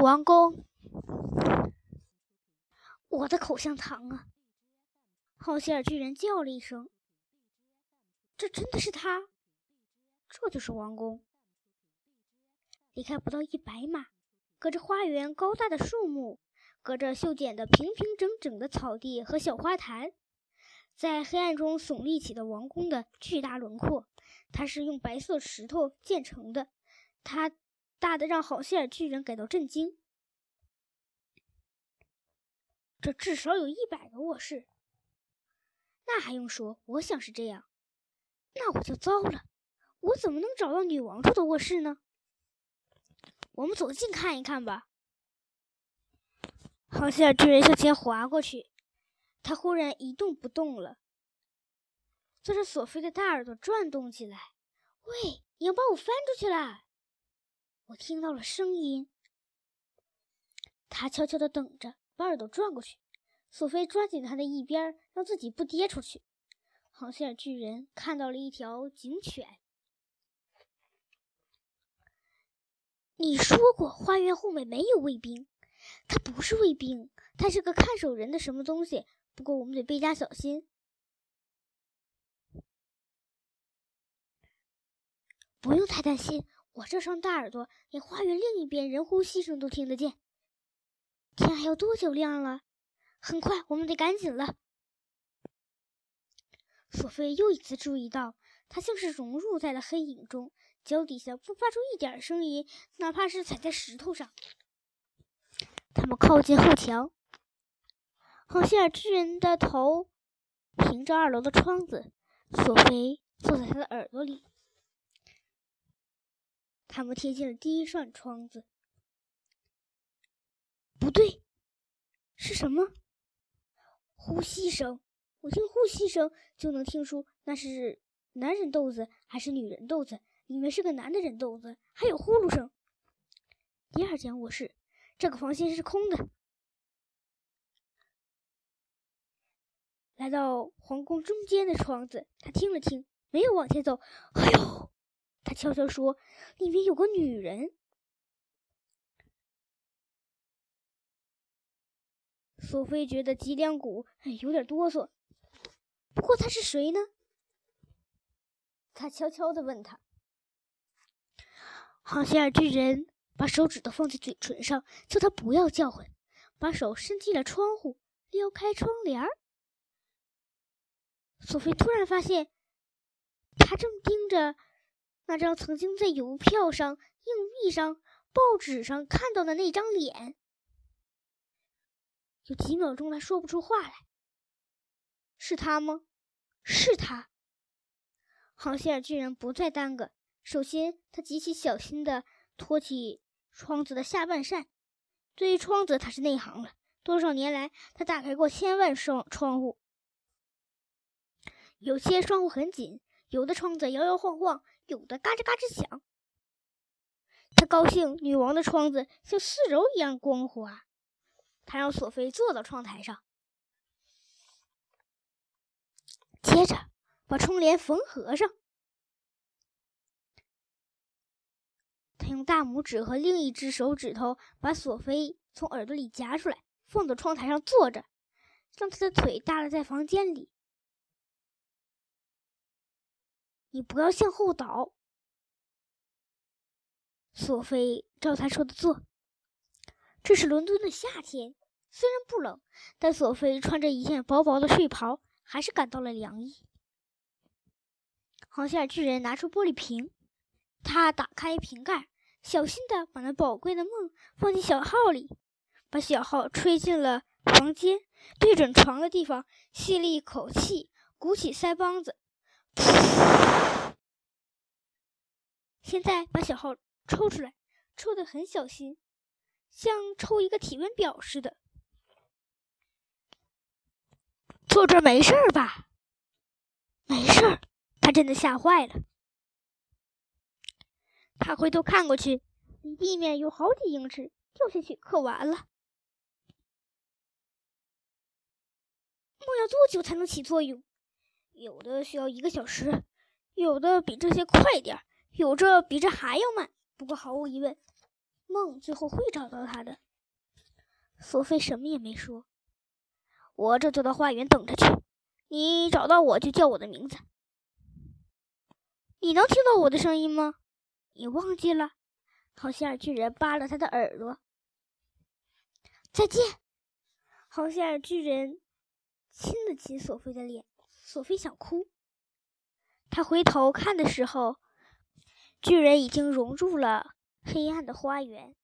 王宫，我的口香糖啊！好希尔巨人叫了一声：“这真的是他？这就是王宫。”离开不到一百码，隔着花园高大的树木，隔着修剪的平平整整的草地和小花坛，在黑暗中耸立起的王宫的巨大轮廓，它是用白色石头建成的，它大的让好希尔巨人感到震惊。这至少有一百个卧室，那还用说？我想是这样。那我就糟了，我怎么能找到女王住的卧室呢？我们走近看一看吧。好希尔巨人向前滑过去，他忽然一动不动了，坐着索菲的大耳朵转动起来。喂，你要把我翻出去了！我听到了声音。他悄悄地等着，把耳朵转过去。索菲抓紧他的一边，让自己不跌出去。好希尔巨人看到了一条警犬。你说过花园后面没有卫兵，他不是卫兵，他是个看守人的什么东西。不过我们得倍加小心。不用太担心，我这双大耳朵连花园另一边人呼吸声都听得见。天还要多久亮了？很快，我们得赶紧了。索菲又一次注意到，他像是融入在了黑影中。脚底下不发出一点声音，哪怕是踩在石头上。他们靠近后墙，好希尔巨人的头凭着二楼的窗子，索菲坐在他的耳朵里。他们贴近了第一扇窗子。不对，是什么？呼吸声。我听呼吸声就能听出那是男人豆子还是女人豆子。里面是个男的人豆子，还有呼噜声。第二间卧室，这个房间是空的。来到皇宫中间的窗子，他听了听，没有往前走。哎呦，他悄悄说：“里面有个女人。”索菲觉得脊梁骨有点哆嗦。不过她是谁呢？他悄悄的问他。好希尔巨人把手指头放在嘴唇上，叫他不要叫唤，把手伸进了窗户，撩开窗帘儿。索菲突然发现，他正盯着那张曾经在邮票上、硬币上、报纸上看到的那张脸。有几秒钟，他说不出话来。是他吗？是他。好希尔居然不再耽搁。首先，他极其小心地托起窗子的下半扇。对于窗子，他是内行了。多少年来，他打开过千万双窗户。有些窗户很紧，有的窗子摇摇晃晃，有的嘎吱嘎吱响。他高兴，女王的窗子像丝绸一样光滑。他让索菲坐到窗台上，接着把窗帘缝合上。他用大拇指和另一只手指头把索菲从耳朵里夹出来，放到窗台上坐着，让他的腿耷拉在房间里。你不要向后倒。索菲照他说的做。这是伦敦的夏天，虽然不冷，但索菲穿着一件薄薄的睡袍，还是感到了凉意。航线巨人拿出玻璃瓶，他打开瓶盖。小心的把那宝贵的梦放进小号里，把小号吹进了房间，对准床的地方吸了一口气，鼓起腮帮子。现在把小号抽出来，抽的很小心，像抽一个体温表似的。坐这没事吧？没事儿。他真的吓坏了。他回头看过去，离地面有好几英尺，掉下去可完了。梦要多久才能起作用？有的需要一个小时，有的比这些快点儿，有着比这还要慢。不过毫无疑问，梦最后会找到他的。索菲什么也没说。我这就到花园等着去。你找到我就叫我的名字。你能听到我的声音吗？你忘记了？好希尔巨人扒了他的耳朵。再见。好希尔巨人亲了亲索菲的脸。索菲想哭。他回头看的时候，巨人已经融入了黑暗的花园。